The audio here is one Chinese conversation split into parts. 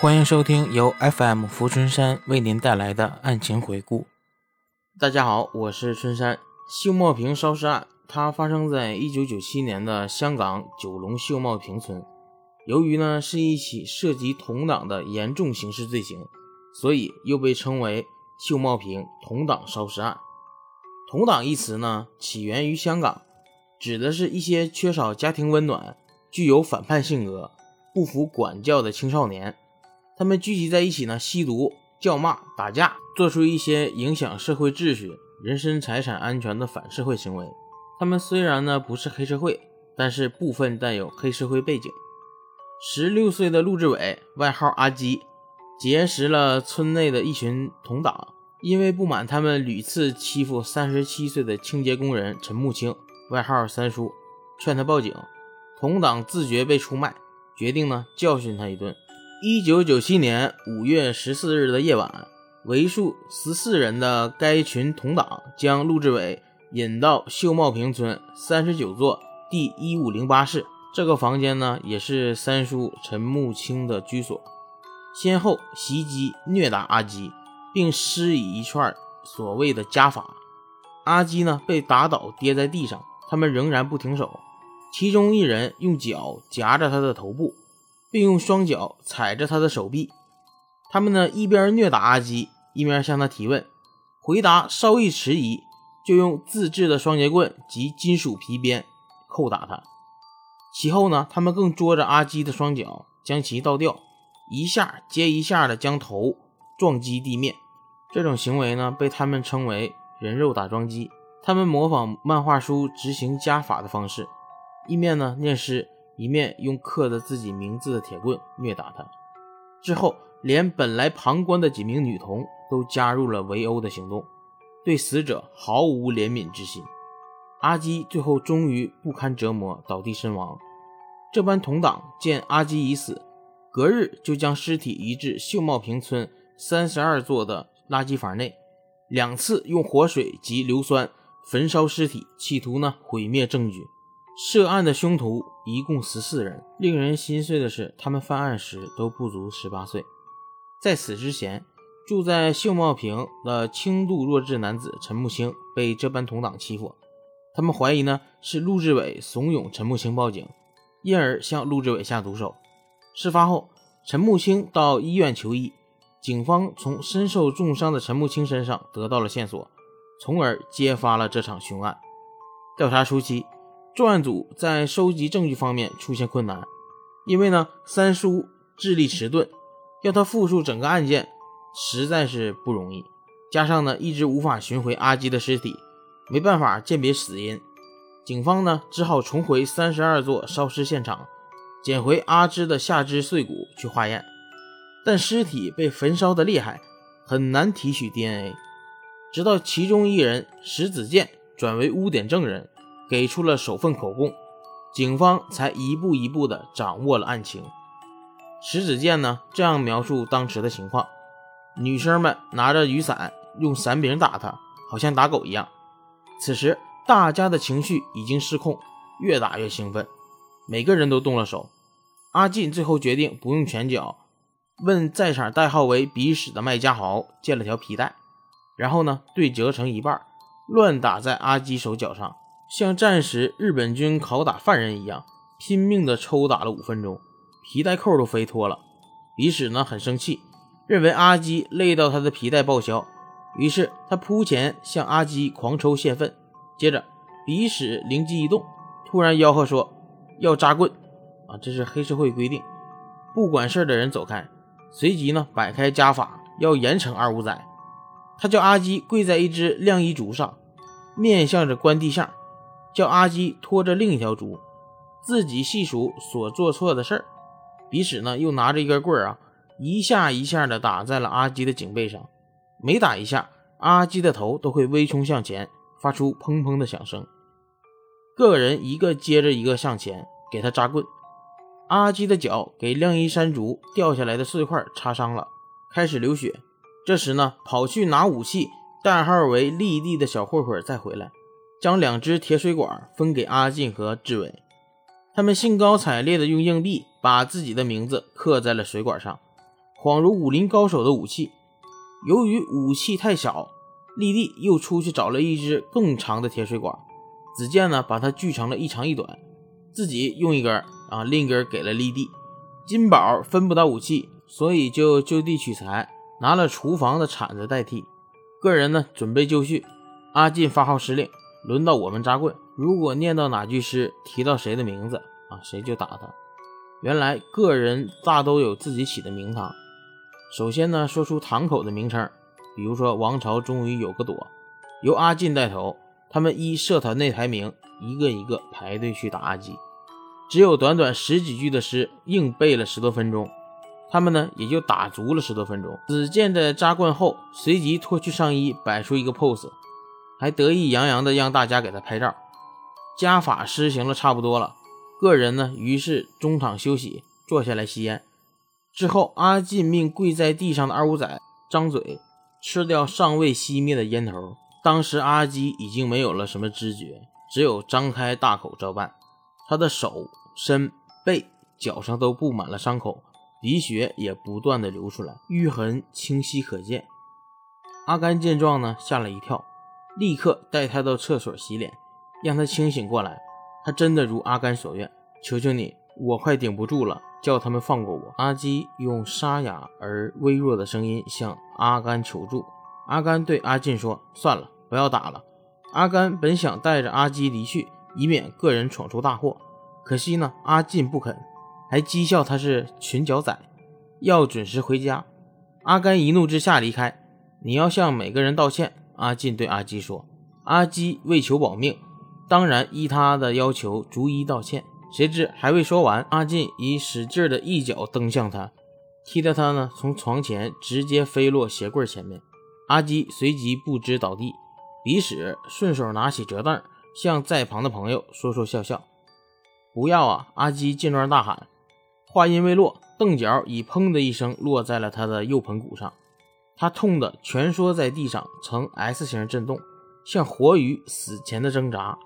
欢迎收听由 FM 福春山为您带来的案情回顾。大家好，我是春山。秀茂坪烧尸案，它发生在一九九七年的香港九龙秀茂坪村。由于呢是一起涉及同党的严重刑事罪行，所以又被称为秀茂坪同党烧尸案。同党一词呢起源于香港，指的是一些缺少家庭温暖、具有反叛性格、不服管教的青少年。他们聚集在一起呢，吸毒、叫骂、打架，做出一些影响社会秩序、人身财产安全的反社会行为。他们虽然呢不是黑社会，但是部分带有黑社会背景。十六岁的陆志伟，外号阿基，结识了村内的一群同党。因为不满他们屡次欺负三十七岁的清洁工人陈木青，外号三叔，劝他报警。同党自觉被出卖，决定呢教训他一顿。一九九七年五月十四日的夜晚，为数十四人的该群同党将陆志伟引到秀茂坪村三十九座第一五零八室。这个房间呢，也是三叔陈木清的居所。先后袭击、虐打阿基，并施以一串所谓的家法。阿基呢被打倒，跌在地上，他们仍然不停手。其中一人用脚夹着他的头部，并用双脚踩着他的手臂。他们呢一边虐打阿基，一边向他提问，回答稍一迟疑，就用自制的双节棍及金属皮鞭扣打他。其后呢，他们更捉着阿基的双脚，将其倒吊，一下接一下的将头撞击地面。这种行为呢，被他们称为“人肉打桩机”。他们模仿漫画书执行家法的方式，一面呢念诗，一面用刻着自己名字的铁棍虐打他。之后，连本来旁观的几名女童都加入了围殴的行动，对死者毫无怜悯之心。阿基最后终于不堪折磨，倒地身亡。这班同党见阿基已死，隔日就将尸体移至秀茂坪村三十二座的垃圾房内，两次用火水及硫酸焚烧尸体，企图呢毁灭证据。涉案的凶徒一共十四人，令人心碎的是，他们犯案时都不足十八岁。在此之前，住在秀茂坪的轻度弱智男子陈木清被这班同党欺负，他们怀疑呢是陆志伟怂恿陈木清报警。因而向陆志伟下毒手。事发后，陈木清到医院求医，警方从身受重伤的陈木清身上得到了线索，从而揭发了这场凶案。调查初期，重案组在收集证据方面出现困难，因为呢三叔智力迟钝，要他复述整个案件实在是不容易。加上呢一直无法寻回阿基的尸体，没办法鉴别死因。警方呢，只好重回三十二座烧尸现场，捡回阿芝的下肢碎骨去化验，但尸体被焚烧的厉害，很难提取 DNA。直到其中一人石子健转为污点证人，给出了首份口供，警方才一步一步地掌握了案情。石子健呢，这样描述当时的情况：女生们拿着雨伞，用伞柄打他，好像打狗一样。此时。大家的情绪已经失控，越打越兴奋，每个人都动了手。阿进最后决定不用拳脚，问在场代号为“鼻屎”的麦家豪借了条皮带，然后呢，对折成一半，乱打在阿基手脚上，像战时日本军拷打犯人一样，拼命地抽打了五分钟，皮带扣都飞脱了。鼻屎呢很生气，认为阿基累到他的皮带报销，于是他扑前向阿基狂抽泄愤。接着，鼻屎灵机一动，突然吆喝说：“要扎棍！”啊，这是黑社会规定，不管事的人走开。随即呢，摆开家法，要严惩二五仔。他叫阿基跪在一只晾衣竹上，面向着关帝像，叫阿基拖着另一条竹，自己细数所做错的事儿。鼻屎呢，又拿着一根棍儿啊，一下一下的打在了阿基的颈背上，每打一下，阿基的头都会微冲向前。发出砰砰的响声，个人一个接着一个上前给他扎棍。阿基的脚给晾衣山竹掉下来的碎块擦伤了，开始流血。这时呢，跑去拿武器，代号为立地的小混混再回来，将两只铁水管分给阿进和志伟。他们兴高采烈地用硬币把自己的名字刻在了水管上，恍如武林高手的武器。由于武器太小，丽丽又出去找了一只更长的铁水管。子健呢，把它锯成了一长一短，自己用一根啊，另一根给了丽丽。金宝分不到武器，所以就就地取材，拿了厨房的铲子代替。个人呢，准备就绪。阿进发号施令，轮到我们扎棍。如果念到哪句诗，提到谁的名字啊，谁就打他。原来个人大都有自己起的名堂。首先呢，说出堂口的名称，比如说王朝终于有个朵，由阿进带头。他们依社团内排名，一个一个排队去打阿基。只有短短十几句的诗，硬背了十多分钟。他们呢，也就打足了十多分钟。子健在扎棍后，随即脱去上衣，摆出一个 pose，还得意洋洋地让大家给他拍照。家法施行了差不多了，个人呢，于是中场休息，坐下来吸烟。之后，阿进命跪在地上的二五仔张嘴，吃掉尚未熄灭的烟头。当时阿基已经没有了什么知觉，只有张开大口照办。他的手、身、背、脚上都布满了伤口，鼻血也不断的流出来，淤痕清晰可见。阿甘见状呢，吓了一跳，立刻带他到厕所洗脸，让他清醒过来。他真的如阿甘所愿，求求你，我快顶不住了，叫他们放过我。阿基用沙哑而微弱的声音向阿甘求助。阿甘对阿进说：“算了，不要打了。”阿甘本想带着阿基离去，以免个人闯出大祸。可惜呢，阿进不肯，还讥笑他是群脚仔，要准时回家。阿甘一怒之下离开。你要向每个人道歉。阿进对阿基说：“阿基为求保命，当然依他的要求逐一道歉。”谁知还未说完，阿进已使劲的一脚蹬向他，踢得他呢从床前直接飞落鞋柜前面。阿基随即不知倒地，李史顺手拿起折凳，向在旁的朋友说说笑笑。不要啊！阿基见状大喊。话音未落，凳脚已砰的一声落在了他的右盆骨上，他痛得蜷缩在地上，呈 S 型震动，像活鱼死前的挣扎。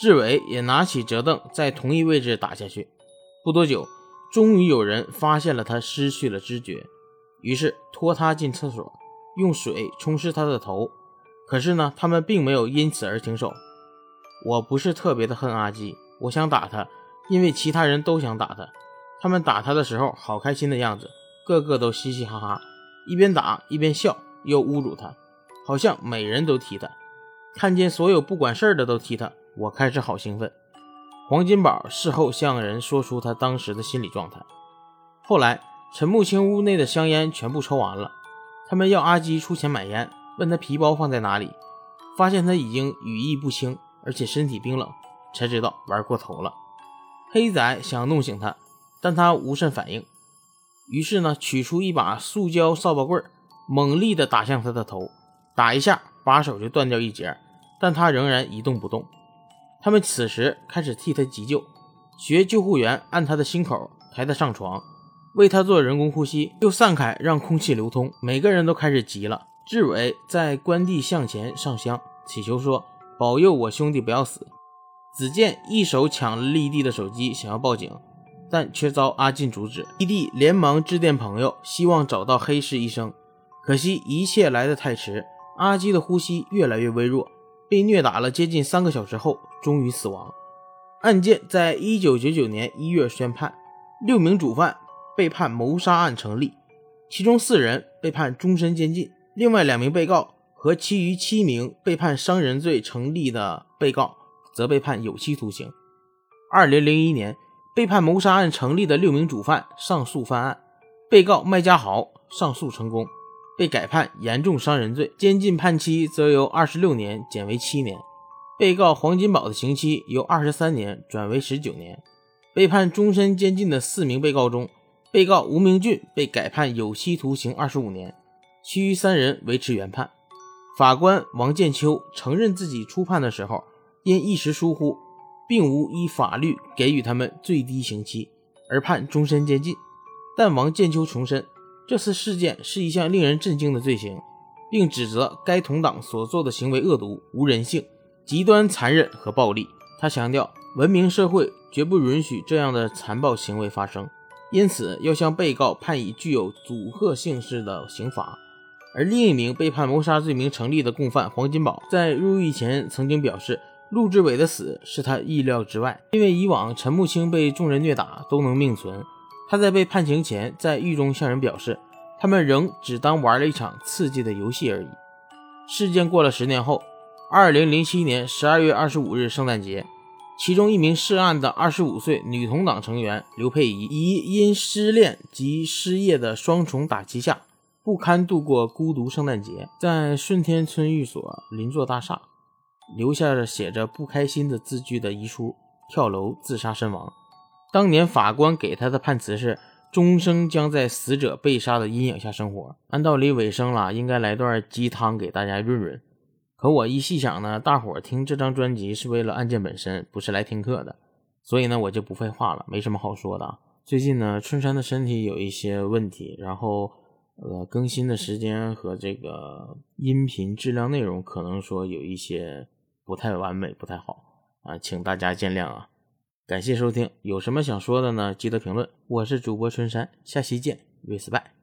志伟也拿起折凳，在同一位置打下去。不多久，终于有人发现了他失去了知觉，于是拖他进厕所。用水冲湿他的头，可是呢，他们并没有因此而停手。我不是特别的恨阿基，我想打他，因为其他人都想打他。他们打他的时候好开心的样子，个个都嘻嘻哈哈，一边打一边笑，又侮辱他，好像每人都踢他。看见所有不管事儿的都踢他，我开始好兴奋。黄金宝事后向人说出他当时的心理状态。后来，陈木青屋内的香烟全部抽完了。他们要阿基出钱买烟，问他皮包放在哪里，发现他已经语意不清，而且身体冰冷，才知道玩过头了。黑仔想弄醒他，但他无甚反应，于是呢，取出一把塑胶扫把棍，猛力地打向他的头，打一下把手就断掉一截，但他仍然一动不动。他们此时开始替他急救，学救护员按他的心口，抬他上床。为他做人工呼吸，又散开让空气流通。每个人都开始急了。志伟在关帝像前上香，祈求说：“保佑我兄弟不要死。”子健一手抢了丽丽的手机，想要报警，但却遭阿进阻止。丽丽连忙致电朋友，希望找到黑市医生。可惜一切来得太迟，阿基的呼吸越来越微弱，被虐打了接近三个小时后，终于死亡。案件在一九九九年一月宣判，六名主犯。被判谋杀案成立，其中四人被判终身监禁，另外两名被告和其余七名被判伤人罪成立的被告则被判有期徒刑。二零零一年，被判谋杀案成立的六名主犯上诉翻案，被告麦家豪上诉成功，被改判严重伤人罪，监禁判期则由二十六年减为七年。被告黄金宝的刑期由二十三年转为十九年。被判终身监禁的四名被告中，被告吴明俊被改判有期徒刑二十五年，其余三人维持原判。法官王建秋承认自己初判的时候因一时疏忽，并无依法律给予他们最低刑期，而判终身监禁。但王建秋重申，这次事件是一项令人震惊的罪行，并指责该同党所做的行为恶毒、无人性、极端残忍和暴力。他强调，文明社会绝不允许这样的残暴行为发生。因此要向被告判以具有阻吓性质的刑罚。而另一名被判谋杀罪名成立的共犯黄金宝，在入狱前曾经表示，陆志伟的死是他意料之外，因为以往陈木清被众人虐打都能命存。他在被判刑前，在狱中向人表示，他们仍只当玩了一场刺激的游戏而已。事件过了十年后，二零零七年十二月二十五日圣诞节，其中一名涉案的二十五岁女同党成员刘佩仪，以因失恋及失业的双重打击下。不堪度过孤独圣诞节，在顺天村寓所邻座大厦留下了写着不开心的字句的遗书，跳楼自杀身亡。当年法官给他的判词是终生将在死者被杀的阴影下生活。按道理尾声了，应该来段鸡汤给大家润润。可我一细想呢，大伙儿听这张专辑是为了案件本身，不是来听课的，所以呢，我就不废话了，没什么好说的。最近呢，春山的身体有一些问题，然后。呃，更新的时间和这个音频质量内容可能说有一些不太完美，不太好啊，请大家见谅啊！感谢收听，有什么想说的呢？记得评论。我是主播春山，下期见，respect。